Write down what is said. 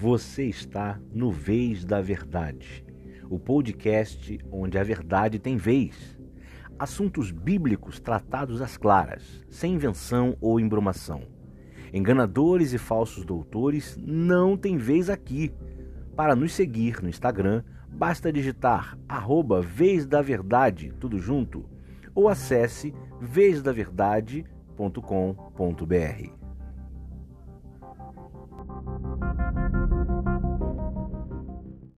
Você está no Vez da Verdade, o podcast onde a verdade tem vez. Assuntos bíblicos tratados às claras, sem invenção ou embromação. Enganadores e falsos doutores não têm vez aqui. Para nos seguir no Instagram, basta digitar arroba Vez da Verdade, tudo junto, ou acesse vezdaverdade.com.br.